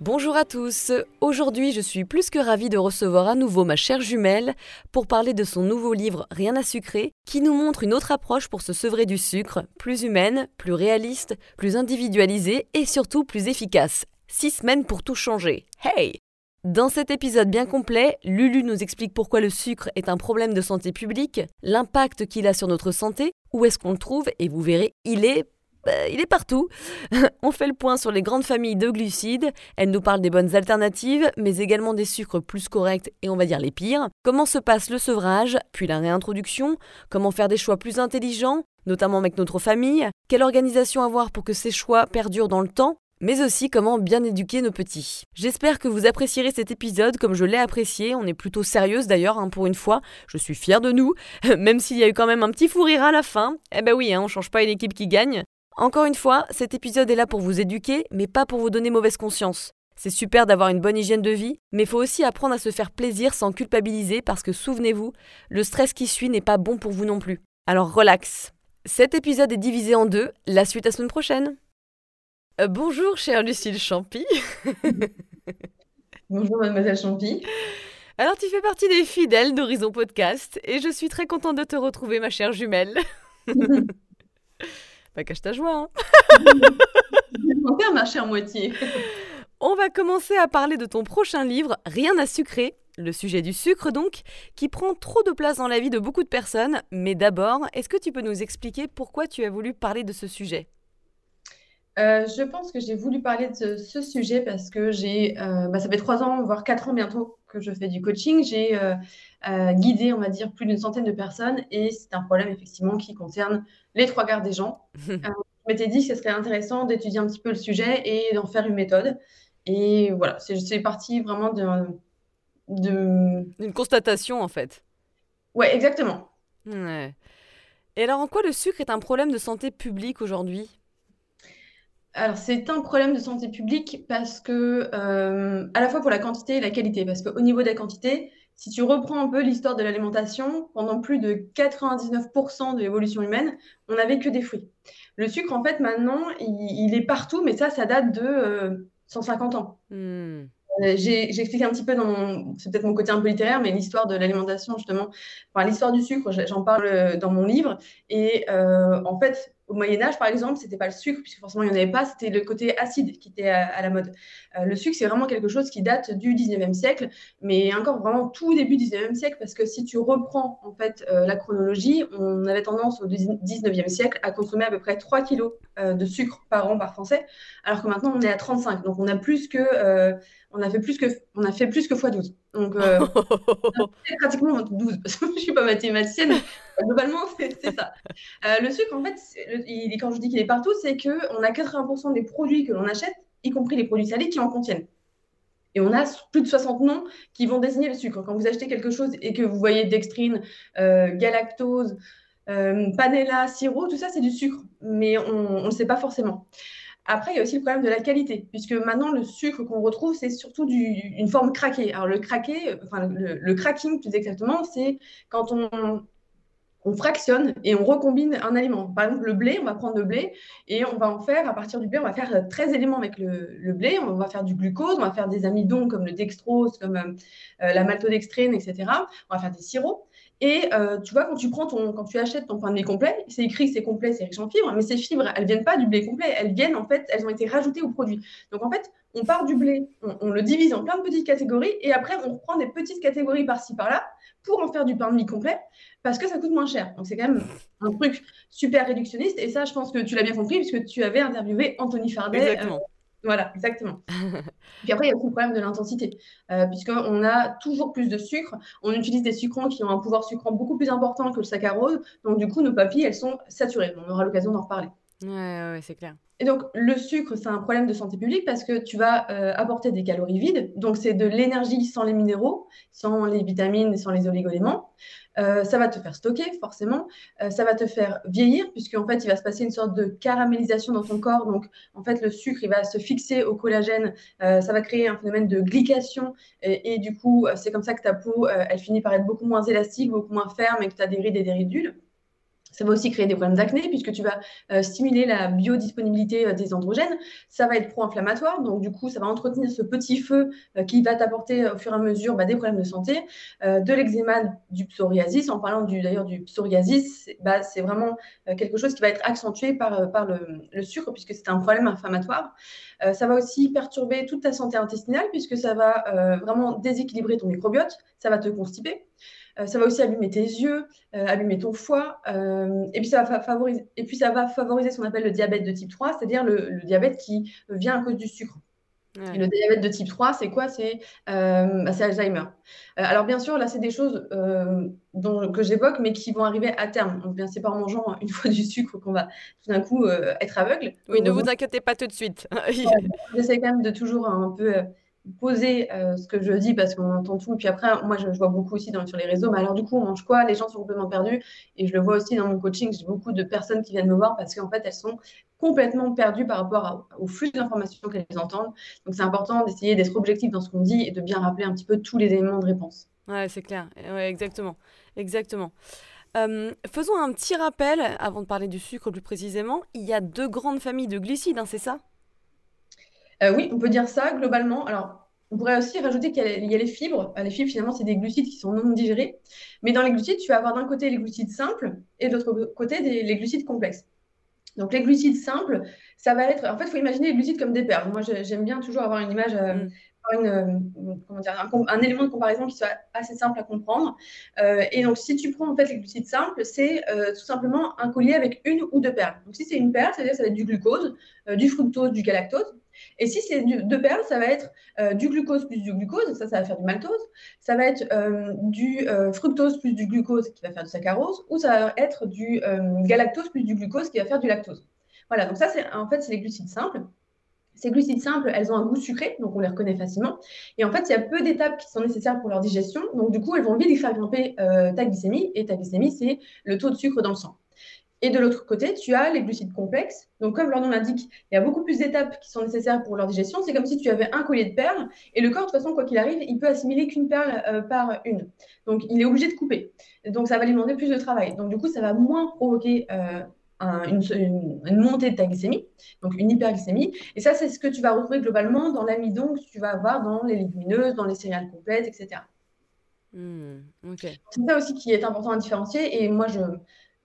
Bonjour à tous, aujourd'hui je suis plus que ravie de recevoir à nouveau ma chère jumelle pour parler de son nouveau livre Rien à sucrer qui nous montre une autre approche pour se sevrer du sucre, plus humaine, plus réaliste, plus individualisée et surtout plus efficace. Six semaines pour tout changer. Hey dans cet épisode bien complet, Lulu nous explique pourquoi le sucre est un problème de santé publique, l'impact qu'il a sur notre santé, où est-ce qu'on le trouve, et vous verrez, il est bah, il est partout. On fait le point sur les grandes familles de glucides, elle nous parle des bonnes alternatives, mais également des sucres plus corrects et on va dire les pires. Comment se passe le sevrage, puis la réintroduction, comment faire des choix plus intelligents, notamment avec notre famille, quelle organisation avoir pour que ces choix perdurent dans le temps, mais aussi comment bien éduquer nos petits? J'espère que vous apprécierez cet épisode. Comme je l'ai apprécié, on est plutôt sérieuse d'ailleurs hein, pour une fois, je suis fière de nous, même s'il y a eu quand même un petit fou rire à la fin. Eh ben oui, hein, on change pas une équipe qui gagne, encore une fois, cet épisode est là pour vous éduquer, mais pas pour vous donner mauvaise conscience. C'est super d'avoir une bonne hygiène de vie, mais il faut aussi apprendre à se faire plaisir sans culpabiliser parce que souvenez-vous, le stress qui suit n'est pas bon pour vous non plus. Alors relax. Cet épisode est divisé en deux, la suite la semaine prochaine. Euh, bonjour chère Lucille Champy. bonjour mademoiselle Champy. Alors tu fais partie des fidèles d'Horizon Podcast et je suis très contente de te retrouver ma chère jumelle. Pas cache ta joie. Hein. ma chère moitié. On va commencer à parler de ton prochain livre, Rien à sucrer, le sujet du sucre donc, qui prend trop de place dans la vie de beaucoup de personnes. Mais d'abord, est-ce que tu peux nous expliquer pourquoi tu as voulu parler de ce sujet? Euh, je pense que j'ai voulu parler de ce sujet parce que j'ai, euh, bah, ça fait trois ans, voire quatre ans bientôt que je fais du coaching. J'ai euh, guidé, on va dire, plus d'une centaine de personnes et c'est un problème effectivement qui concerne les trois quarts des gens. je m'étais dit que ce serait intéressant d'étudier un petit peu le sujet et d'en faire une méthode. Et voilà, c'est parti vraiment d'une de... constatation en fait. Ouais, exactement. Et alors en quoi le sucre est un problème de santé publique aujourd'hui? Alors, c'est un problème de santé publique parce que, euh, à la fois pour la quantité et la qualité, parce qu'au niveau de la quantité, si tu reprends un peu l'histoire de l'alimentation, pendant plus de 99% de l'évolution humaine, on n'avait que des fruits. Le sucre, en fait, maintenant, il, est partout, mais ça, ça date de 150 euh, ans. Hmm. Euh, j'ai expliqué un petit peu dans mon, c'est peut-être mon côté un peu littéraire, mais l'histoire de l'alimentation justement, enfin l'histoire du sucre, j'en parle dans mon livre. Et en fait, au Moyen Âge, par exemple, c'était pas le sucre, puisque forcément il n'y en avait pas, c'était le côté acide qui était à, la mode. Euh, le sucre, c'est vraiment quelque chose qui date du 19e siècle, mais encore vraiment tout début du 19e siècle, parce que si tu reprends en fait euh, la chronologie, on avait tendance au 19e siècle à consommer à peu près 3 kilos euh, de sucre par an par Français, alors que maintenant on est à 35. Donc on a plus que on a fait plus que on a fait plus que fois 12. Donc pratiquement 12 parce que je suis pas mathématicienne. Globalement, c'est ça. le sucre, en fait, il, quand je dis qu'il est partout, c'est que on a 80% des produits que l'on achète, y compris les produits salés, qui en contiennent. Et on a plus de 60 noms qui vont désigner le sucre. Quand vous achetez quelque chose et que vous voyez dextrine, euh, galactose, euh, panela, sirop, tout ça, c'est du sucre. Mais on ne le sait pas forcément. Après, il y a aussi le problème de la qualité, puisque maintenant, le sucre qu'on retrouve, c'est surtout du, une forme craquée. Alors, le craqué, enfin, le, le cracking, plus exactement, c'est quand on, on fractionne et on recombine un aliment. Par exemple, le blé, on va prendre le blé et on va en faire, à partir du blé, on va faire 13 éléments avec le, blé. On va faire du glucose, on va faire des amidons comme le dextrose, comme euh, la maltodextrine, etc. On va faire des sirops. Et euh, tu vois, quand tu prends ton, quand tu achètes ton pain de blé complet, c'est écrit que c'est complet, c'est riche en fibres, mais ces fibres, elles viennent pas du blé complet, elles viennent en fait, elles ont été rajoutées au produit. Donc en fait, on part du blé, on, le divise en plein de petites catégories, et après on reprend des petites catégories par-ci par-là pour en faire du pain de mie complet, parce que ça coûte moins cher. Donc c'est quand même un truc super réductionniste, et ça, je pense que tu l'as bien compris, puisque tu avais interviewé Anthony Fardet. Euh, exactement. Voilà, exactement. Puis après, il y a aussi le problème de l'intensité, euh, puisqu'on a toujours plus de sucre. On utilise des sucrants qui ont un pouvoir sucrant beaucoup plus important que le saccharose. Donc, du coup, nos papilles, elles sont saturées. On aura l'occasion d'en reparler. Ouais, c'est clair. Et donc, le sucre, c'est un problème de santé publique parce que tu vas euh, apporter des calories vides. Donc, c'est de l'énergie sans les minéraux, sans les vitamines, sans les oligoéléments. Euh, ça va te faire stocker, forcément. Euh, ça va te faire vieillir, puisqu'en fait, il va se passer une sorte de caramélisation dans ton corps. Donc, en fait, le sucre, il va se fixer au collagène. ça va créer un phénomène de glycation. Et, et du coup, c'est comme ça que ta peau, elle finit par être beaucoup moins élastique, beaucoup moins ferme et que tu as des rides et des ridules. Ça va aussi créer des problèmes d'acné puisque tu vas euh, stimuler la biodisponibilité euh, des androgènes. Ça va être pro-inflammatoire, donc du coup, ça va entretenir ce petit feu euh, qui va t'apporter au fur et à mesure bah, des problèmes de santé, de l'eczéma, du psoriasis. En parlant d'ailleurs du, psoriasis, bah, c'est vraiment quelque chose qui va être accentué par le, sucre puisque c'est un problème inflammatoire. Ça va aussi perturber toute ta santé intestinale puisque ça va vraiment déséquilibrer ton microbiote, ça va te constiper. Euh, ça va aussi allumer tes yeux, euh, allumer ton foie. Euh, et, puis ça va favoriser, et puis ça va favoriser ce qu'on appelle le diabète de type 3, c'est-à-dire le, diabète qui vient à cause du sucre. Et le diabète de type 3, c'est quoi? C'est bah, Alzheimer. alors bien sûr, là, c'est des choses dont, que j'évoque, mais qui vont arriver à terme. Donc bien, c'est pas en mangeant une fois du sucre qu'on va tout d'un coup être aveugle. Oui, ne vous inquiétez pas tout de suite. J'essaie quand même de toujours un peu poser euh, ce que je dis parce qu'on entend tout. Et puis après, moi, je, vois beaucoup aussi sur les réseaux. Mais alors, du coup, on mange quoi? Les gens sont complètement perdus. Et je le vois aussi dans mon coaching. J'ai beaucoup de personnes qui viennent me voir parce qu'en fait, elles sont complètement perdues par rapport au flux d'informations qu'elles entendent. Donc, c'est important d'essayer d'être objectif dans ce qu'on dit et de bien rappeler un petit peu tous les éléments de réponse. Ouais, c'est clair. Ouais, exactement. Exactement. Faisons un petit rappel, avant de parler du sucre plus précisément. Il y a deux grandes familles de glucides, hein, c'est ça? Euh, oui, on peut dire ça globalement. Alors, on pourrait aussi rajouter qu'il y, a les fibres. Euh, les fibres, finalement, c'est des glucides qui sont non digérés. Mais dans les glucides, tu vas avoir d'un côté les glucides simples et de l'autre côté les glucides complexes. Donc, les glucides simples, ça va être. En fait, il faut imaginer les glucides comme des perles. Moi, j'aime bien toujours avoir une image. Euh, mm. un, élément de comparaison qui soit assez simple à comprendre. et donc, si tu prends en fait les glucides simples, c'est tout simplement un collier avec une ou deux perles. Donc, si c'est une perle, c'est-à-dire ça va être du glucose, du fructose, du galactose. Et si c'est deux perles, ça va être euh, du glucose plus du glucose, ça, ça va faire du maltose. Ça va être euh, du euh, fructose plus du glucose qui va faire du saccharose, ou ça va être du galactose plus du glucose qui va faire du lactose. Voilà, donc ça, c'est en fait, c'est les glucides simples. Ces glucides simples, elles ont un goût sucré, donc on les reconnaît facilement. Et en fait, il y a peu d'étapes qui sont nécessaires pour leur digestion. Donc, du coup, elles vont vite faire grimper ta glycémie. Et ta glycémie, c'est le taux de sucre dans le sang. Et de l'autre côté, tu as les glucides complexes. Donc, comme leur nom l'indique, il y a beaucoup plus d'étapes qui sont nécessaires pour leur digestion. C'est comme si tu avais un collier de perles et le corps, de toute façon, quoi qu'il arrive, il peut assimiler qu'une perle euh, par une. Donc, il est obligé de couper. Donc, ça va lui demander plus de travail. Donc, du coup, ça va moins provoquer euh, une, montée de ta glycémie, donc une hyperglycémie. Et ça, c'est ce que tu vas retrouver globalement dans l'amidon que tu vas avoir dans les légumineuses, dans les céréales complètes, etc. Hmm, c'est ça aussi qui est important à différencier. Et moi, je,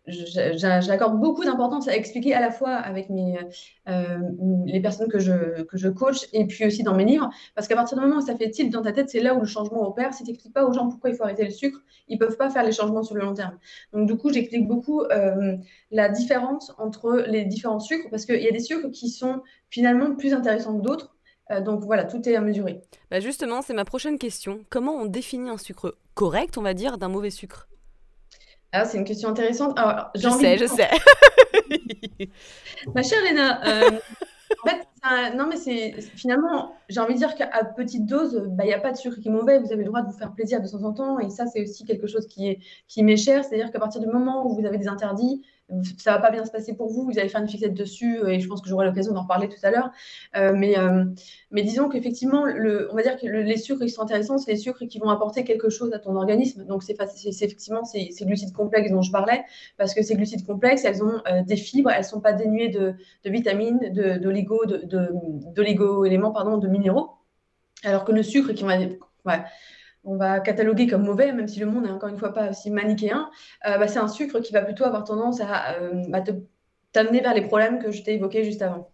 j'accorde beaucoup d'importance à expliquer à la fois avec euh, les personnes que je, que je coach et puis aussi dans mes livres, parce qu'à partir du moment où ça fait tilt dans ta tête, c'est là où le changement opère. Si tu n'expliques pas aux gens pourquoi il faut arrêter le sucre, ils ne peuvent pas faire les changements sur le long terme. Donc du coup, j'explique beaucoup euh, la différence entre les différents sucres, parce qu'il y a des sucres qui sont finalement plus intéressants que d'autres. Euh, donc voilà, tout est à mesurer. Bah justement, c'est ma prochaine question. Comment on définit un sucre correct, on va dire, d'un mauvais sucre? Ah, c'est une question intéressante. Alors, je sais, je sais. Ma chère Léna, euh, en fait, non, mais c'est finalement, j'ai envie de dire qu'à petite dose, bah, il n'y a pas de sucre qui est mauvais. Vous avez le droit de vous faire plaisir de temps en temps. Et ça, c'est aussi quelque chose qui est qui m'est cher. C'est-à-dire qu'à partir du moment où vous avez des interdits, ça va pas bien se passer pour vous, vous allez faire une fixette dessus, et je pense que j'aurai l'occasion d'en reparler tout à l'heure. Euh, mais, euh, mais disons qu'effectivement, on va dire que les sucres qui sont intéressants, c'est les sucres qui vont apporter quelque chose à ton organisme. Donc, c'est effectivement ces, glucides complexes dont je parlais, parce que ces glucides complexes, elles ont euh, des fibres, elles sont pas dénuées de, de vitamines, d'oligo, de, de, éléments pardon, de minéraux. Alors que le sucre qui va on va cataloguer comme mauvais, même si le monde n'est encore une fois pas aussi manichéen, euh, bah, c'est un sucre qui va plutôt avoir tendance à euh, t'amener vers les problèmes que je t'ai évoqués juste avant.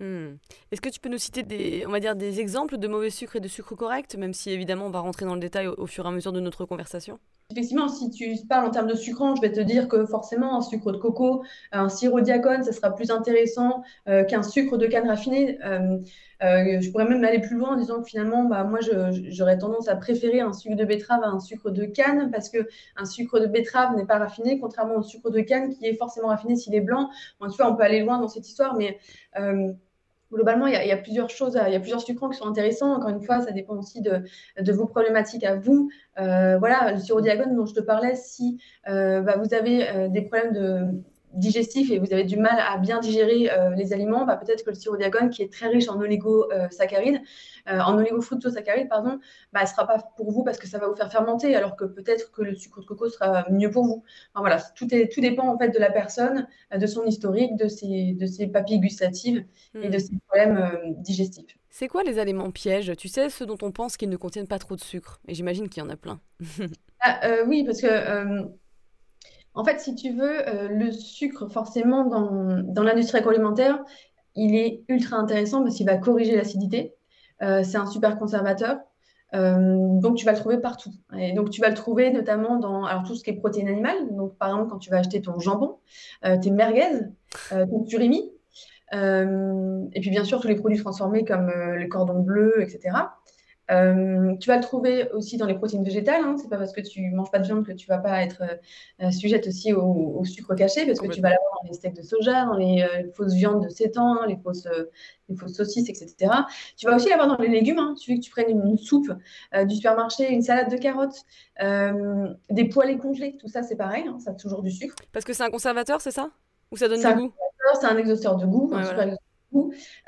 Hmm. Est-ce que tu peux nous citer des, on va dire, des exemples de mauvais sucre et de sucre correct, même si évidemment on va rentrer dans le détail au, fur et à mesure de notre conversation? Effectivement, si tu parles en termes de sucrant, je vais te dire que forcément, un sucre de coco, un sirop diacone, ça sera plus intéressant euh, qu'un sucre de canne raffiné. Euh, euh, je pourrais même aller plus loin en disant que finalement, bah, moi, j'aurais tendance à préférer un sucre de betterave à un sucre de canne parce que un sucre de betterave n'est pas raffiné, contrairement au sucre de canne qui est forcément raffiné s'il est blanc. tu vois, on peut aller loin dans cette histoire, mais globalement, il y, a, plusieurs choses, il y a plusieurs sucrants qui sont intéressants. Encore une fois, ça dépend aussi de, vos problématiques à vous. Euh, voilà, le sirop diagone dont je te parlais, si euh, bah, vous avez euh, des problèmes de, digestif et vous avez du mal à bien digérer euh, les aliments, bah, peut-être que le sirop diagone, qui est très riche en oligosaccharides, euh, en oligofructosaccharides, pardon, bah, ne sera pas pour vous parce que ça va vous faire fermenter, alors que peut-être que le sucre de coco sera mieux pour vous. voilà, tout, est, tout dépend en fait de la personne, euh, de son historique, de ses, de ses papilles gustatives et de hmm. ses problèmes digestifs. C'est quoi les aliments pièges? Tu sais, ceux dont on pense qu'ils ne contiennent pas trop de sucre. Et j'imagine qu'il y en a plein. ah, oui, parce que en fait, si tu veux, euh, le sucre, forcément, dans, l'industrie agroalimentaire, il est ultra intéressant parce qu'il va corriger l'acidité. Euh, c'est un super conservateur. Euh, donc, tu vas le trouver partout. Et donc, tu vas le trouver notamment dans alors, tout ce qui est protéines animales. Donc, par exemple, quand tu vas acheter ton jambon, tes merguez, ton surimi, et puis, bien sûr, tous les produits transformés comme le cordon bleu, etc. Euh, tu vas le trouver aussi dans les protéines végétales. Hein. C'est pas parce que tu manges pas de viande que tu vas pas être euh, sujette aussi au, sucre caché, parce que tu vas l'avoir dans les steaks de soja, dans les, euh, fausses viandes de sétan, les fausses, les fausses saucisses, etc. Tu vas aussi l'avoir dans les légumes. Hein. Tu veux que tu prennes une, soupe du supermarché, une salade de carottes, des poêlés congelés, tout ça c'est pareil, hein. ça a toujours du sucre. Parce que c'est un conservateur, c'est ça? Ou ça donne du goût? C'est un exhausteur de goût,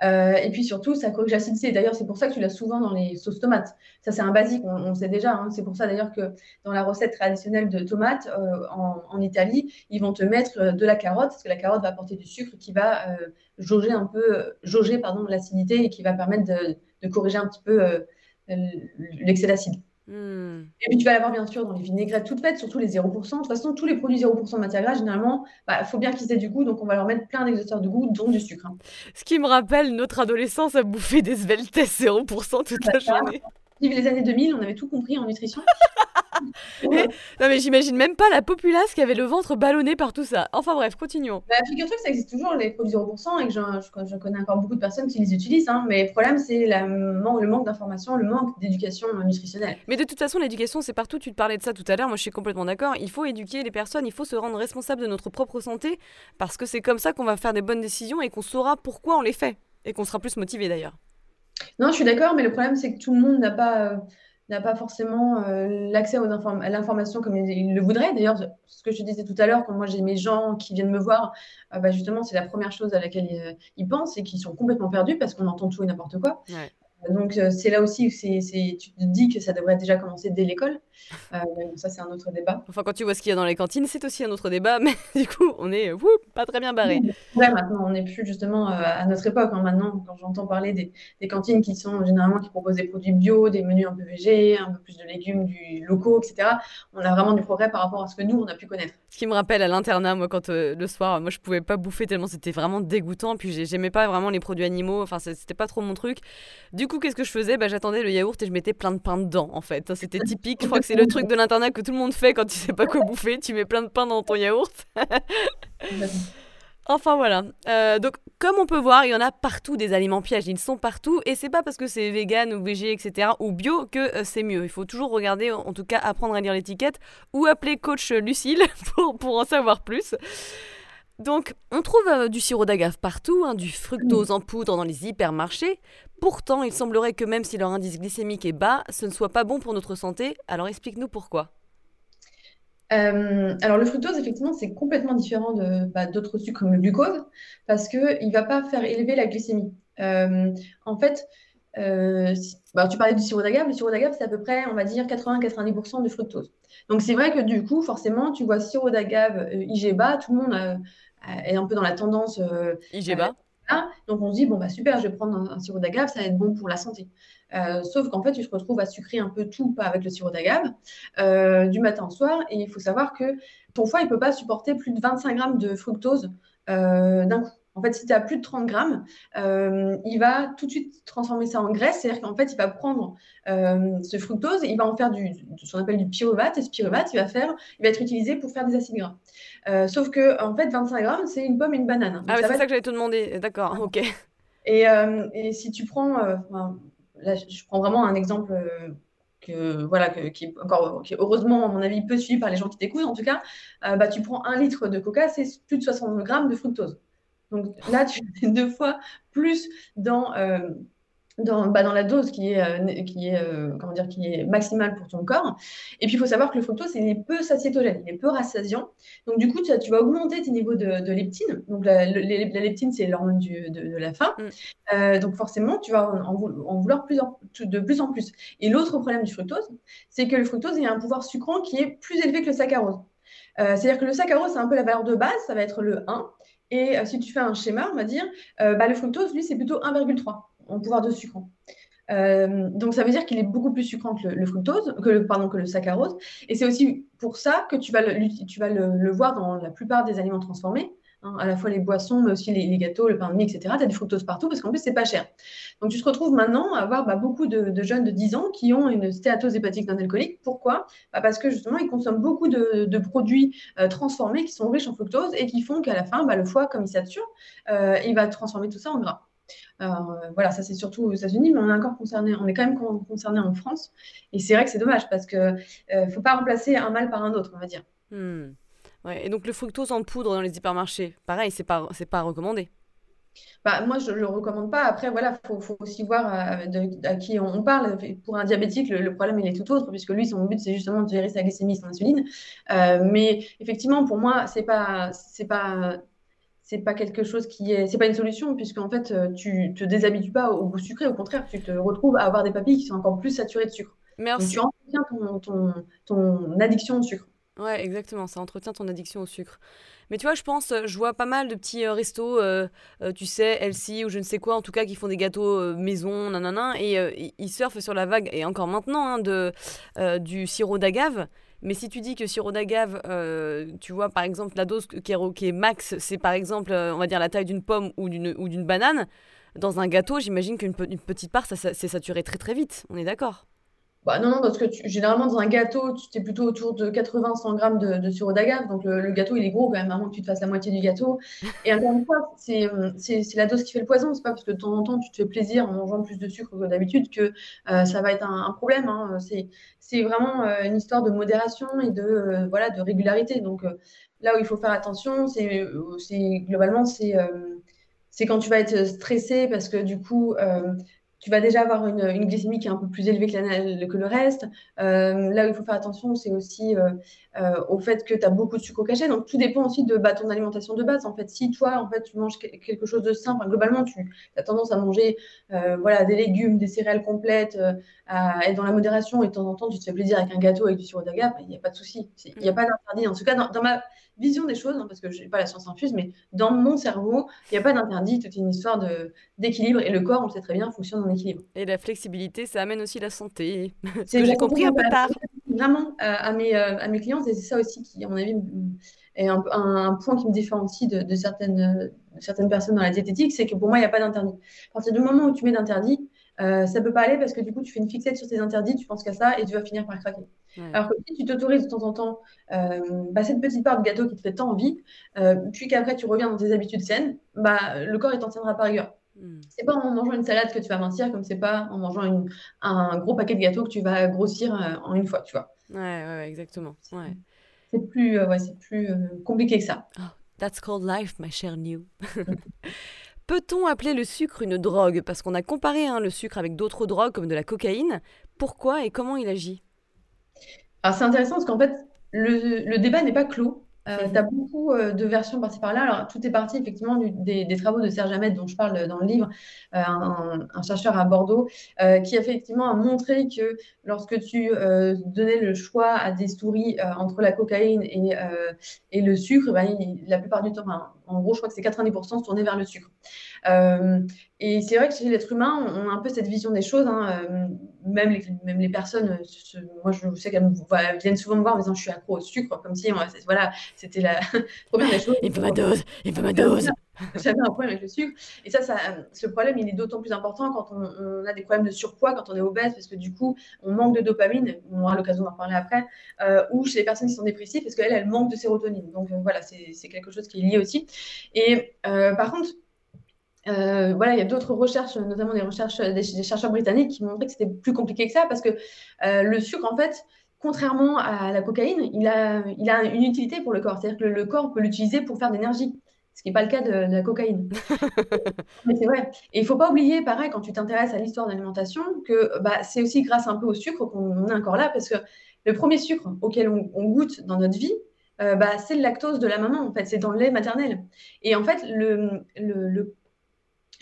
euh, et puis surtout, ça corrige l'acidité. D'ailleurs, c'est pour ça que tu l'as souvent dans les sauces tomates. Ça, c'est un basique, on, sait déjà. Hein. C'est pour ça d'ailleurs que dans la recette traditionnelle de tomates euh, en, Italie, ils vont te mettre euh, de la carotte, parce que la carotte va apporter du sucre qui va jauger un peu, jauger l'acidité et qui va permettre de corriger un petit peu l'excès d'acide. Hmm. Et puis tu vas l'avoir bien sûr dans les vinaigrettes toutes faites, surtout les 0%. De toute façon, tous les produits 0% de matière grasse, généralement, il bah, faut bien qu'ils aient du goût, donc on va leur mettre plein d'exhausteurs de goût, dont du sucre. Hein. Ce qui me rappelle notre adolescence à bouffer des sveltes 0% toute la journée. Vive les années 2000, on avait tout compris en nutrition. non mais j'imagine même pas la populace qui avait le ventre ballonné par tout ça. Enfin bref, continuons. Bah, Figure-toi que ça existe toujours les produits 0% et que je, connais encore beaucoup de personnes qui les utilisent. Hein. mais le problème c'est le manque d'information, le manque d'éducation nutritionnelle. Mais de toute façon l'éducation c'est partout, tu te parlais de ça tout à l'heure, moi je suis complètement d'accord. Il faut éduquer les personnes, il faut se rendre responsable de notre propre santé parce que c'est comme ça qu'on va faire des bonnes décisions et qu'on saura pourquoi on les fait et qu'on sera plus motivé d'ailleurs. Non, je suis d'accord, mais le problème c'est que tout le monde n'a pas... Euh, n'a pas forcément euh, l'accès à l'information comme il, le voudrait. D'ailleurs, ce que je disais tout à l'heure, quand moi j'ai mes gens qui viennent me voir, euh, bah, justement, c'est la première chose à laquelle ils, ils pensent et qui sont complètement perdus parce qu'on entend tout et n'importe quoi. Donc, euh, c'est là aussi où c'est, tu te dis que ça devrait déjà commencer dès l'école. Euh, ça, c'est un autre débat. Enfin, quand tu vois ce qu'il y a dans les cantines, c'est aussi un autre débat, mais du coup, on est pas très bien barré. Ouais, maintenant, on n'est plus justement euh, à notre époque. Hein. Maintenant, quand j'entends parler des, des, cantines qui sont généralement qui proposent des produits bio, des menus un peu végés, un peu plus de légumes du locaux, etc., on a vraiment du progrès par rapport à ce que nous, on a pu connaître. Ce qui me rappelle à l'internat, moi, quand le soir, moi, je pouvais pas bouffer tellement c'était vraiment dégoûtant. Puis, j'aimais pas vraiment les produits animaux. Enfin, c'était pas trop mon truc. Du coup, qu'est-ce que je faisais? Bah, J'attendais le yaourt et je mettais plein de pain dedans, en fait. C'était typique. Je crois que c'est le truc de l'internet que tout le monde fait quand tu sais pas quoi bouffer. Tu mets plein de pain dans ton yaourt. Enfin voilà. Euh, donc comme on peut voir, il y en a partout des aliments pièges. Ils sont partout et c'est pas parce que c'est vegan ou végé, etc. ou bio que euh, c'est mieux. Il faut toujours regarder, en tout cas apprendre à lire l'étiquette ou appeler coach Lucille pour, pour en savoir plus. Donc, on trouve euh, du sirop d'agave partout, hein, du fructose en poudre dans les hypermarchés. Pourtant, il semblerait que même si leur indice glycémique est bas, ce ne soit pas bon pour notre santé. Alors, explique-nous pourquoi. Euh, alors, le fructose, effectivement, c'est complètement différent de, bah, d'autres sucres comme le glucose, parce qu'il ne va pas faire élever la glycémie. Euh, en fait, bah, tu parlais du sirop d'agave. Le sirop d'agave, c'est à peu près, on va dire, 80-90% de fructose. Donc, c'est vrai que du coup, forcément, tu vois sirop d'agave IG bas, tout le monde est un peu dans la tendance. Euh, IGBA. Euh, donc on se dit, bon, bah super, je vais prendre un, sirop d'agave, ça va être bon pour la santé. Euh, sauf qu'en fait, tu te retrouves à sucrer un peu tout avec le sirop d'agave du matin au soir. Et il faut savoir que ton foie, il ne peut pas supporter plus de 25 grammes de fructose d'un coup. Fait, si tu as plus de 30 grammes, euh, il va tout de suite transformer ça en graisse. C'est-à-dire qu'en fait, il va prendre euh, ce fructose il va en faire du, ce qu'on appelle du pyruvate. Et ce pyruvate, il va, faire, il va être utilisé pour faire des acides gras. Euh, sauf que, en fait, 25 grammes, c'est une pomme et une banane. ah, c'est ça que j'allais te demander. D'accord, ok. Et, et, si tu prends, là, je prends vraiment un exemple que, voilà, qui, est encore, qui heureusement, à mon avis, peu suivi par les gens qui t'écoutent, en tout cas, bah, tu prends un litre de coca, c'est plus de 60 grammes de fructose. Donc là, tu es deux fois plus dans, euh, dans, bah, dans la dose qui est, euh, qui, est, euh, comment dire, qui est maximale pour ton corps. Et puis, il faut savoir que le fructose, il est peu satiétogène, il est peu rassasiant. Donc, du coup, tu, tu vas augmenter tes niveaux de, de leptine. Donc, la, leptine, c'est l'hormone de, de, la faim. Mm. donc, forcément, tu vas en, vouloir plus de plus en plus. Et l'autre problème du fructose, c'est que le fructose, il a un pouvoir sucrant qui est plus élevé que le saccharose. C'est-à-dire que le saccharose, c'est un peu la valeur de base, ça va être le 1. Et euh, si tu fais un schéma, on va dire, euh, bah, le fructose, lui, c'est plutôt 1,3 en pouvoir de sucrant. Euh, donc ça veut dire qu'il est beaucoup plus sucrant que le, fructose, que le, pardon, que le saccharose. Et c'est aussi pour ça que tu vas, le, tu vas le, voir dans la plupart des aliments transformés. Hein, à la fois les boissons, mais aussi les, gâteaux, le pain de mie, etc. Tu as du fructose partout parce qu'en plus, c'est pas cher. Donc, tu te retrouves maintenant à avoir bah, beaucoup de, jeunes de 10 ans qui ont une stéatose hépatique non alcoolique. Pourquoi? Bah, Parce que justement, ils consomment beaucoup de, produits euh, transformés qui sont riches en fructose et qui font qu'à la fin, bah, le foie, comme il sature, euh, il va transformer tout ça en gras. Euh, voilà, ça c'est surtout aux États-Unis, mais on est encore concerné, on est quand même concerné en France. Et c'est vrai que c'est dommage parce que ne faut pas remplacer un mal par un autre, on va dire. Hmm et donc le fructose en poudre dans les hypermarchés, pareil, c'est pas c'est pas recommandé. Bah, moi, je ne le recommande pas. Après, voilà, il faut, aussi voir euh, à qui on parle. Pour un diabétique, le, problème, il est tout autre, puisque lui, son but, c'est justement de gérer sa glycémie, son insuline. Euh, mais effectivement, pour moi, ce n'est pas, pas, pas quelque chose qui est... C'est pas une solution, puisqu'en fait, tu ne te déshabitues pas au goût sucré. Au contraire, tu te retrouves à avoir des papilles qui sont encore plus saturées de sucre. Merci. Donc, tu entretiens ton, ton addiction au sucre. Ouais, exactement, ça entretient ton addiction au sucre. Mais tu vois, je pense, euh, je vois pas mal de petits euh, restos, euh, tu sais, Elsie ou je ne sais quoi, en tout cas, qui font des gâteaux maison, nanana, et ils surfent sur la vague, et encore maintenant, hein, de, du sirop d'agave. Mais si tu dis que sirop d'agave, tu vois, par exemple, la dose qui est, max, c'est par exemple, on va dire, la taille d'une pomme ou d'une, ou d'une banane, dans un gâteau, j'imagine qu'une petite part, ça, ça c'est saturé très très vite. On est d'accord bah, non, non, parce que généralement, dans un gâteau, tu es plutôt autour de 80-100 grammes de, de sirop d'agave. Donc, le, gâteau, il est gros quand même, avant que tu te fasses la moitié du gâteau. Et encore une fois, c'est la dose qui fait le poison. C'est pas parce que de temps en temps, tu te fais plaisir en mangeant plus de sucre que d'habitude que euh, ça va être un, problème. Hein. C'est vraiment euh, une histoire de modération et de, euh, voilà, de régularité. Donc, là où il faut faire attention, c'est globalement, c'est c'est quand tu vas être stressé parce que du coup, tu vas déjà avoir une, glycémie qui est un peu plus élevée que, le reste. Euh, là où il faut faire attention, c'est aussi euh, euh, au fait que tu as beaucoup de sucre caché. Donc, tout dépend aussi de bah, ton alimentation de base. En fait, si toi, en fait, tu manges quelque chose de simple, globalement, tu as tendance à manger voilà, des légumes, des céréales complètes, à être dans la modération et de temps en temps, tu te fais plaisir avec un gâteau avec du sirop d'agave, il n'y a pas de souci. Il n'y a pas d'interdit. En tout cas, dans ma vision des choses, hein, parce que je n'ai pas la science infuse, mais dans mon cerveau, il n'y a pas d'interdit, toute une histoire d'équilibre. Et le corps, on le sait très bien, fonctionne en équilibre. Et la flexibilité, ça amène aussi la santé. Ce que j'ai compris un peu tard. Vraiment, euh, à, mes, euh, à mes clients, c'est ça aussi qui, à mon avis, est un, un, point qui me différencie de, de, certaines, certaines personnes dans la diététique, c'est que pour moi, il n'y a pas d'interdit. À partir du moment où tu mets d'interdit, euh, ça peut pas aller parce que du coup, tu fais une fixette sur tes interdits, tu penses qu'à ça et tu vas finir par craquer. Alors que si tu t'autorises de temps en temps euh, bah, cette petite part de gâteau qui te fait tant envie, euh, puis qu'après tu reviens dans tes habitudes saines, bah, le corps il t'en tiendra par rigueur. Hmm. C'est pas en mangeant une salade que tu vas mincir, comme c'est pas en mangeant un gros paquet de gâteaux que tu vas grossir euh, en une fois, tu vois. Ouais, ouais, exactement. Ouais. C'est plus, ouais, c'est plus compliqué que ça. Oh, that's called life, ma chère New. Peut-on appeler le sucre une drogue? Parce qu'on a comparé hein, le sucre avec d'autres drogues comme de la cocaïne. Pourquoi et comment il agit? Alors c'est intéressant parce qu'en fait, le, débat n'est pas clos. Euh, tu as beaucoup euh, de versions par-ci par-là. Alors, tout est parti effectivement des, travaux de Serge Hamed, dont je parle dans le livre, euh, un, chercheur à Bordeaux, qui a fait effectivement a montré que lorsque tu donnais le choix à des souris entre la cocaïne et, et le sucre, ben, la plupart du temps, en gros, je crois que c'est 90% se tourner vers le sucre. Euh, et c'est vrai que chez l'être humain, on a un peu cette vision des choses. Hein, euh, même, les, personnes, moi je sais qu'elles viennent souvent me voir en disant je suis accro au sucre, comme si voilà, c'était la première des choses. Il faut ma dose, il faut ma dose. j'avais un problème avec le sucre. Et ça, ça ce problème, il est d'autant plus important quand on, a des problèmes de surpoids, quand on est obèse, parce que du coup, on manque de dopamine, on aura l'occasion d'en parler après, euh, ou chez les personnes qui sont dépressives, parce qu'elles, elles manquent de sérotonine. Donc euh, voilà, c'est quelque chose qui est lié aussi. Et euh, par contre, voilà, il y a d'autres recherches, notamment des recherches des, chercheurs britanniques, qui montraient que c'était plus compliqué que ça, parce que le sucre, en fait, contrairement à la cocaïne, il a, il a une utilité pour le corps. C'est-à-dire que le corps peut l'utiliser pour faire de l'énergie ce qui n'est pas le cas de, la cocaïne. Mais c'est vrai. Et il ne faut pas oublier, pareil, quand tu t'intéresses à l'histoire de l'alimentation, que bah, c'est aussi grâce un peu au sucre qu'on est encore là, parce que le premier sucre auquel on, goûte dans notre vie, euh, bah, c'est le lactose de la maman, en fait, c'est dans le lait maternel. Et en fait,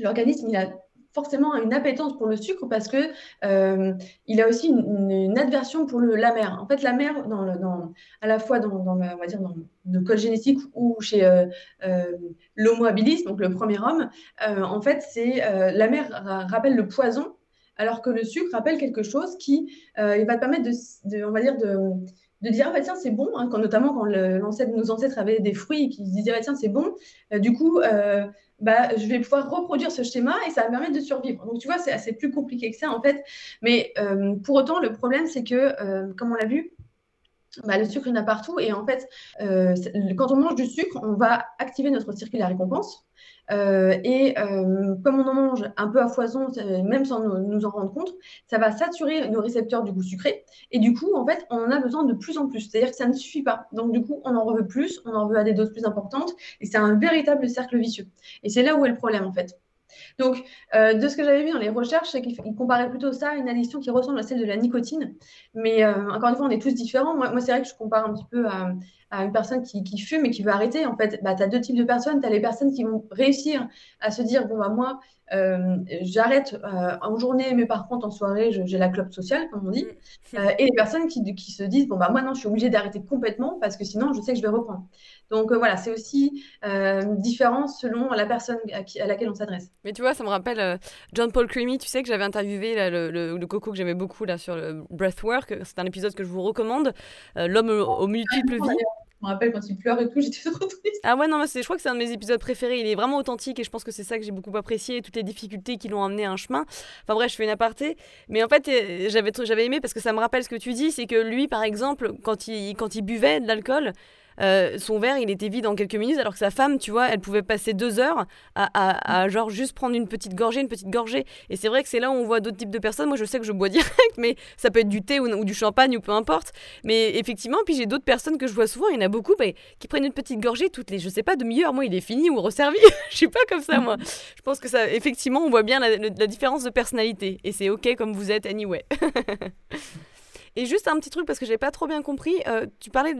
l'organisme, le, il a forcément une appétence pour le sucre parce que euh, il a aussi une, adversion pour le, la mer. En fait, la mer, à la fois dans, on dans le code génétique ou chez euh, euh, l'Homo habilis, donc le premier homme, en fait, c'est la mer rappelle le poison, alors que le sucre rappelle quelque chose qui va te permettre de, on va dire de de dire ah bah tiens c'est bon hein, quand, notamment quand nos ancêtres avaient des fruits qui se disaient ah, tiens c'est bon du coup bah, je vais pouvoir reproduire ce schéma et ça va me permettre de survivre. Donc, tu vois, c'est assez plus compliqué que ça, en fait. Mais euh, pour autant, le problème, c'est que, euh, comme on l'a vu, bah, le sucre, il y en a partout. Et en fait, euh, quand on mange du sucre, on va activer notre circuit de la récompense. Euh, et euh, comme on en mange un peu à foison, même sans nous, en rendre compte, ça va saturer nos récepteurs du goût sucré. Et du coup, en fait, on en a besoin de plus en plus. C'est-à-dire que ça ne suffit pas. Donc, du coup, on en veut plus, on en veut à des doses plus importantes. Et c'est un véritable cercle vicieux. Et c'est là où est le problème, en fait. Donc, euh, de ce que j'avais vu dans les recherches, c'est qu'il comparait plutôt ça à une addiction qui ressemble à celle de la nicotine. Mais encore une fois, on est tous différents. Moi c'est vrai que je compare un petit peu à, à une personne qui, fume et qui veut arrêter, en fait, bah, tu as deux types de personnes. Tu as les personnes qui vont réussir à se dire, bon, bah, moi, euh, j'arrête euh, en journée, mais par contre, en soirée, j'ai la clope sociale, comme on dit. Mm. Euh, et les personnes qui, qui, se disent, bon, bah, moi, non, je suis obligée d'arrêter complètement parce que sinon, je sais que je vais reprendre. Donc, voilà, c'est aussi différent selon la personne à, laquelle on s'adresse. Mais tu vois, ça me rappelle John Paul Creamy, tu sais que j'avais interviewé le, le, coco que j'aimais beaucoup là, sur le breathwork. C'est un épisode que je vous recommande. L'homme aux, multiples vies me rappelle quand il pleure et tout, j'étais trop triste. Ah ouais, non, mais je crois que c'est un de mes épisodes préférés. Il est vraiment authentique et je pense que c'est ça que j'ai beaucoup apprécié, toutes les difficultés qui l'ont amené à un chemin. Enfin bref, je fais une aparté. Mais en fait, euh, j'avais, j'avais aimé parce que ça me rappelle ce que tu dis, c'est que lui, par exemple, quand il, quand il buvait de l'alcool, euh, son verre, il était vide en quelques minutes, alors que sa femme, tu vois, elle pouvait passer deux heures à, genre juste prendre une petite gorgée, une petite gorgée. Et c'est vrai que c'est là où on voit d'autres types de personnes. Moi, je sais que je bois direct, mais ça peut être du thé ou, du champagne ou peu importe. Mais effectivement, puis j'ai d'autres personnes que je vois souvent, il y en a beaucoup, bah, qui prennent une petite gorgée toutes les, je sais pas, demi-heure. Moi, il est fini ou resservi. je suis pas comme ça, moi. Je pense que ça, effectivement, on voit bien la, la différence de personnalité. Et c'est OK comme vous êtes, anyway. Et juste un petit truc, parce que j'ai pas trop bien compris, euh, tu parlais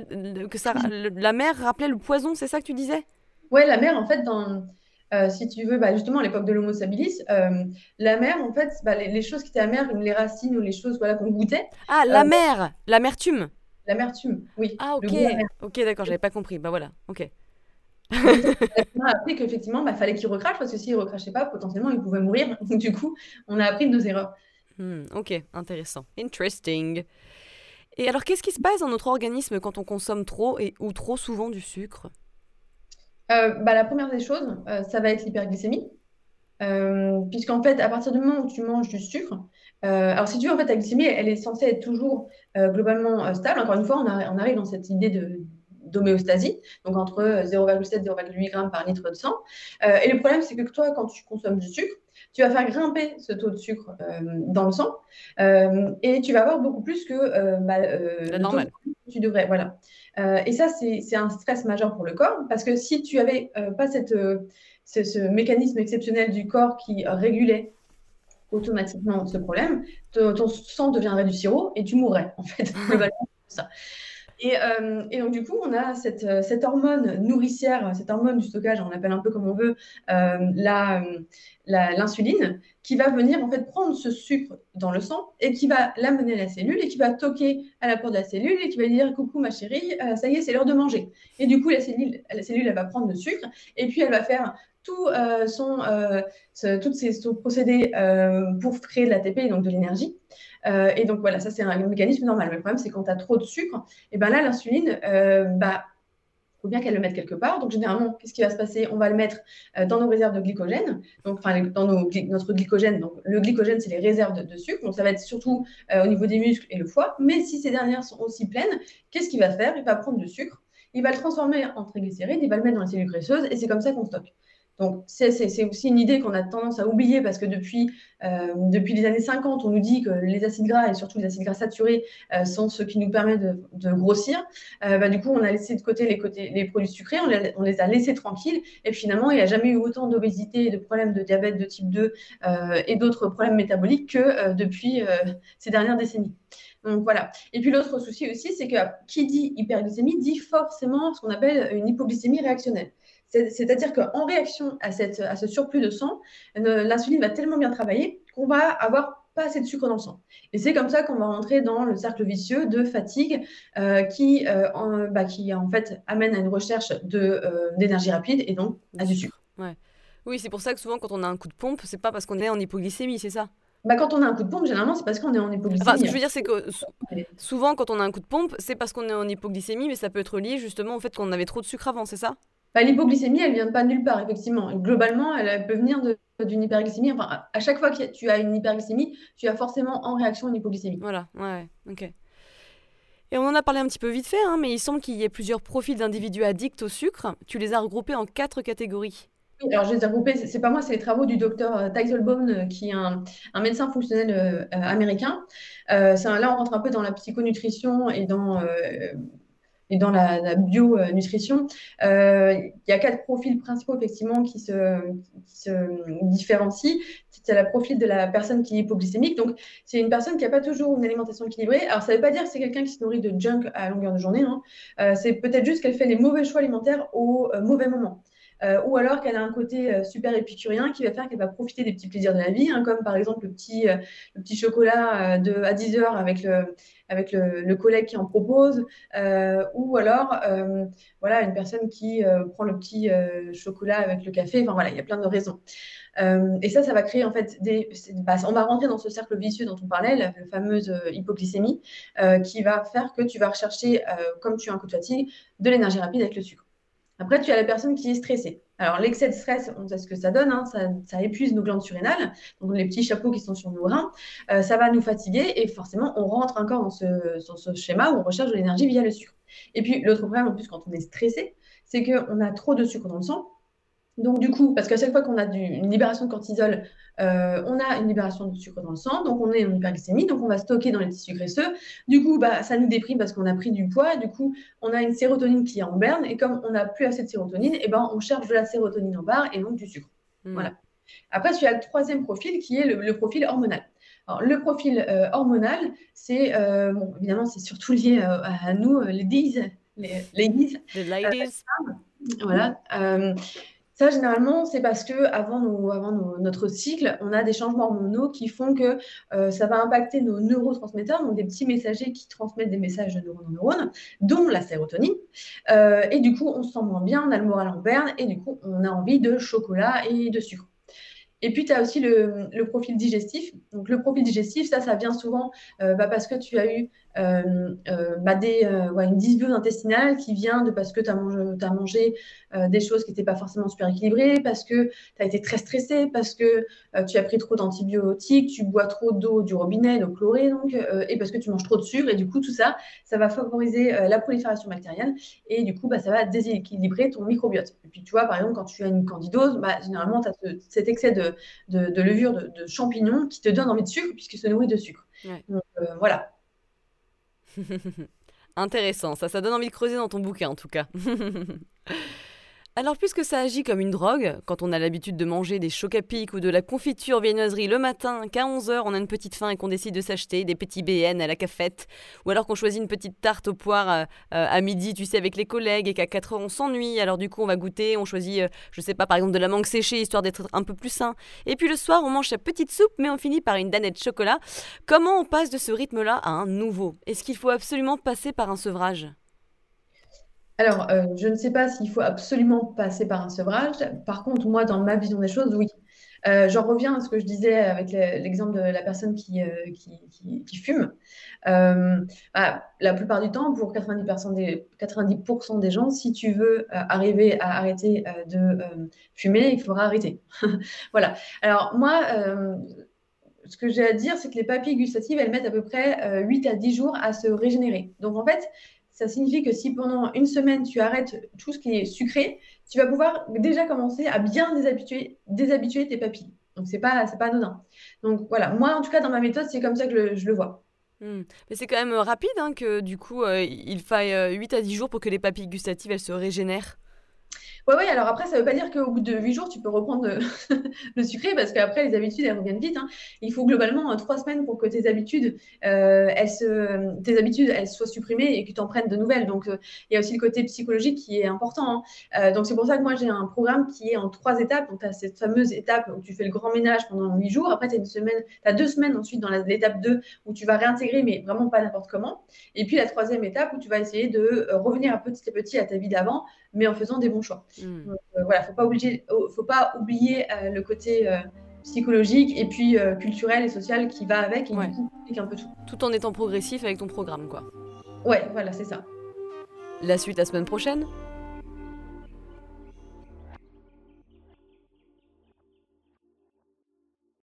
que ça, la mer rappelait le poison, c'est ça que tu disais? Ouais, la mer, en fait, dans, euh, si tu veux, bah, justement, à l'époque de l'Homo stabilis, euh, la mer, en fait, bah, les, choses qui étaient amères, les racines ou les choses voilà, qu'on goûtait. Ah, la mer L'amertume L'amertume, oui. Ah, ok. Ok, d'accord, j'avais pas compris. Bah voilà, ok. on a appris qu'effectivement, il bah, fallait qu'il recrache parce que s'il ne recrachait pas, potentiellement, il pouvait mourir. Donc, du coup, on a appris de nos erreurs. Hmm, ok, intéressant. Interesting. Et alors, qu'est-ce qui se passe dans notre organisme quand on consomme trop et ou trop souvent du sucre? Euh, bah, La première des choses, euh, ça va être l'hyperglycémie. Euh, puisqu'en fait, à partir du moment où tu manges du sucre, alors si tu veux, en fait, la glycémie, elle est censée être toujours globalement stable. Encore une fois, on, on, arrive dans cette idée de, d'homéostasie, donc entre 0,7 et 0,8 g par litre de sang. et le problème, c'est que toi, quand tu consommes du sucre, tu vas faire grimper ce taux de sucre euh, dans le sang euh, et tu vas avoir beaucoup plus que euh, normal. tu devrais. Voilà. et ça, c'est un stress majeur pour le corps parce que si tu avais pas cette, ce, mécanisme exceptionnel du corps qui régulait automatiquement ce problème, ton, sang deviendrait du sirop et tu mourrais en fait. ça. Euh, et, donc, du coup, on a cette, euh, cette, hormone nourricière, cette hormone du stockage, on l'appelle un peu comme on veut, euh, l'insuline, qui va venir en fait prendre ce sucre dans le sang et qui va l'amener à la cellule et qui va toquer à la porte de la cellule et qui va dire Coucou ma chérie, ça y est, c'est l'heure de manger. Et du coup, la cellule, la cellule, va prendre le sucre et puis elle va faire tout son, toutes ses, son procédé pour créer de l'ATP, donc de l'énergie. Euh, et donc voilà, ça c'est un mécanisme normal. Mais le problème, c'est quand tu as trop de sucre, et ben là, l'insuline, euh, bah, faut bien qu'elle le mette quelque part. Donc, généralement, qu'est-ce qui va se passer? On va le mettre euh, dans nos réserves de glycogène, donc, enfin, dans notre glycogène. Donc, le glycogène, c'est les réserves de, sucre. Donc, ça va être surtout euh, au niveau des muscles et le foie. Mais si ces dernières sont aussi pleines, qu'est-ce qu'il va faire? Il va prendre du sucre, il va le transformer en triglycérides, il va le mettre dans les cellules graisseuses et c'est comme ça qu'on stocke. Donc, c'est aussi une idée qu'on a tendance à oublier parce que depuis, euh, les années 50, on nous dit que les acides gras et surtout les acides gras saturés euh, sont ce qui nous permet de, grossir. Euh, bah, du coup, on a laissé de côté les produits sucrés, on les, a laissés tranquilles. Et finalement, il n'y a jamais eu autant d'obésité et de problèmes de diabète de type 2 et d'autres problèmes métaboliques que depuis ces dernières décennies. Donc voilà. Et puis l'autre souci aussi, c'est que qui dit hyperglycémie dit forcément ce qu'on appelle une hypoglycémie réactionnelle. C'est-à-dire qu'en réaction à, ce surplus de sang, l'insuline va tellement bien travailler qu'on va avoir pas assez de sucre dans le sang. Et c'est comme ça qu'on va rentrer dans le cercle vicieux de fatigue euh, qui, euh, en, bah, qui en fait amène à une recherche euh, d'énergie rapide et donc à du sucre. Oui, c'est pour ça que souvent quand on a un coup de pompe, c'est pas parce qu'on est en hypoglycémie, c'est ça? Bah, quand on a un coup de pompe, généralement, c'est parce qu'on est en hypoglycémie. Enfin, ce que je veux dire, c'est que souvent, quand on a un coup de pompe, c'est parce qu'on est en hypoglycémie, mais ça peut être lié justement au fait qu'on avait trop de sucre avant, c'est ça? Bah, L'hypoglycémie, elle vient pas nulle part, effectivement. Globalement, elle peut venir d'une hyperglycémie. Enfin, à chaque fois que tu as une hyperglycémie, tu as forcément en réaction une hypoglycémie. Voilà, ouais, ok. Et on en a parlé un petit peu vite fait, hein, mais il semble qu'il y ait plusieurs profils d'individus addicts au sucre. Tu les as regroupés en quatre catégories alors je les ai regroupés, c'est pas moi, c'est les travaux du docteur euh, Teitelbaum, euh, qui est un, médecin fonctionnel euh, américain. là, on rentre un peu dans la psychonutrition et dans, dans la, bionutrition. il y a quatre profils principaux, effectivement, qui se, différencient. C'est le profil de la personne qui est hypoglycémique. Donc, c'est une personne qui n'a pas toujours une alimentation équilibrée. Alors, ça ne veut pas dire que c'est quelqu'un qui se nourrit de junk à longueur de journée. Hein. c'est peut-être juste qu'elle fait les mauvais choix alimentaires au mauvais moment. Euh, ou alors qu'elle a un côté euh, super épicurien qui va faire qu'elle va profiter des petits plaisirs de la vie, hein, comme par exemple le petit, euh, chocolat à 10 heures avec le, avec le, collègue qui en propose, ou alors voilà, une personne qui prend le petit chocolat avec le café. Enfin voilà, il y a plein de raisons. et ça, ça va créer en fait des. Bah, on va rentrer dans ce cercle vicieux dont on parlait, la, fameuse hypoglycémie, qui va faire que tu vas rechercher, comme tu as un coup de fatigue, de l'énergie rapide avec le sucre. Après, tu as la personne qui est stressée. Alors, l'excès de stress, on sait ce que ça donne, hein. ça, épuise nos glandes surrénales, donc les petits chapeaux qui sont sur nos reins, euh, ça va nous fatiguer et forcément, on rentre encore dans ce, ce schéma où on recherche de l'énergie via le sucre. Et puis, l'autre problème, en plus, quand on est stressé, c'est qu'on a trop de sucre dans le sang. Donc, du coup, parce qu'à chaque fois qu'on a une libération de cortisol, euh, on a une libération de sucre dans le sang, donc on est en hyperglycémie, donc on va stocker dans les tissus graisseux. Du coup, bah, ça nous déprime parce qu'on a pris du poids. Du coup, on a une sérotonine qui est en berne, et comme on n'a plus assez de sérotonine, et eh ben, on cherche de la sérotonine en barre et donc du sucre. Hmm. Voilà. Après, tu as le troisième profil qui est le, profil hormonal. Alors, le profil euh, hormonal, c'est euh, bon, évidemment, c'est surtout lié à nous, les ladies, les ladies. Les ladies. voilà. Ça, généralement, c'est parce que avant, notre cycle, on a des changements hormonaux qui font que euh, ça va impacter nos neurotransmetteurs, donc des petits messagers qui transmettent des messages de neurone en neurone, dont la sérotonine. Euh, et du coup, on se sent moins bien, on a le moral en berne, et du coup, on a envie de chocolat et de sucre. Et puis, tu as aussi le, profil digestif. Donc, le profil digestif, ça, ça vient souvent euh, bah, parce que tu as eu euh, euh, bah, des, une dysbiose intestinale qui vient de parce que tu as mangé, as mangé des choses qui n'étaient pas forcément super équilibrées, parce que tu as été très stressé, parce que tu as pris trop d'antibiotiques, tu bois trop d'eau du robinet, d'eau chlorée, donc, et parce que tu manges trop de sucre. Et du coup, tout ça, ça va favoriser la prolifération bactérienne. Et du coup, bah, ça va déséquilibrer ton microbiote. Et puis, tu vois, par exemple, quand tu as une candidose, bah, généralement, tu as cet excès de de, levure de, champignons qui te donne envie de sucre puisque se nourrit de sucre. Donc, euh, voilà. Intéressant, ça, donne envie de creuser dans ton bouquin en tout cas. Alors puisque ça agit comme une drogue, quand on a l'habitude de manger des chocs à pic ou de la confiture viennoiserie le matin, qu'à 11h on a une petite faim et qu'on décide de s'acheter des petits BN à la cafette, ou alors qu'on choisit une petite tarte aux poires euh, euh, à, midi, tu sais, avec les collègues, et qu'à 4h on s'ennuie, alors du coup on va goûter, on choisit, euh, je sais pas, par exemple de la mangue séchée, histoire d'être un peu plus sain. Et puis le soir on mange sa petite soupe, mais on finit par une danette chocolat. Comment on passe de ce rythme-là à un nouveau? Est-ce qu'il faut absolument passer par un sevrage? Alors, euh, je ne sais pas s'il faut absolument passer par un sevrage. Par contre, moi, dans ma vision des choses, oui. Euh, j'en reviens à ce que je disais avec l'exemple de la personne qui, qui, fume. Bah, la plupart du temps, pour 90%, des, 90 des gens, si tu veux arriver à arrêter de fumer, il faudra arrêter. voilà. Alors moi, ce que j'ai à dire, c'est que les papilles gustatives, elles mettent à peu près 8 à 10 jours à se régénérer. Donc en fait, ça signifie que si pendant une semaine, tu arrêtes tout ce qui est sucré, tu vas pouvoir déjà commencer à bien déshabituer, tes papilles. Donc, ce n'est pas, pas anodin. Donc, voilà. Moi, en tout cas, dans ma méthode, c'est comme ça que je le vois. Hmm. Mais c'est quand même rapide hein, que, du coup, euh, il faille 8 euh, à 10 jours pour que les papilles gustatives, elles se régénèrent. Oui, oui, alors après, ça ne veut pas dire qu'au bout de 8 jours, tu peux reprendre le sucré, parce qu'après, les habitudes, elles reviennent vite. Hein. Il faut globalement 3 semaines pour que tes habitudes, euh, elles se, tes habitudes elles soient supprimées et que tu en prennes de nouvelles. Donc, euh, il y a aussi le côté psychologique qui est important. Hein. Euh, donc, c'est pour ça que moi, j'ai un programme qui est en 3 étapes. Donc, tu as cette fameuse étape où tu fais le grand ménage pendant 8 jours. Après, tu as as 2 semaines ensuite dans l'étape 2 où tu vas réintégrer, mais vraiment pas n'importe comment. Et puis, la troisième étape où tu vas essayer de revenir petit à petit à ta vie d'avant, mais en faisant des bons choix. Hmm. Donc, euh, voilà, faut pas oublier, oh, faut pas oublier euh, le côté euh, psychologique et puis culturel et social qui va avec et qui un peu tout. Tout en étant progressif avec ton programme, quoi. Ouais, voilà, c'est ça. La suite la semaine prochaine?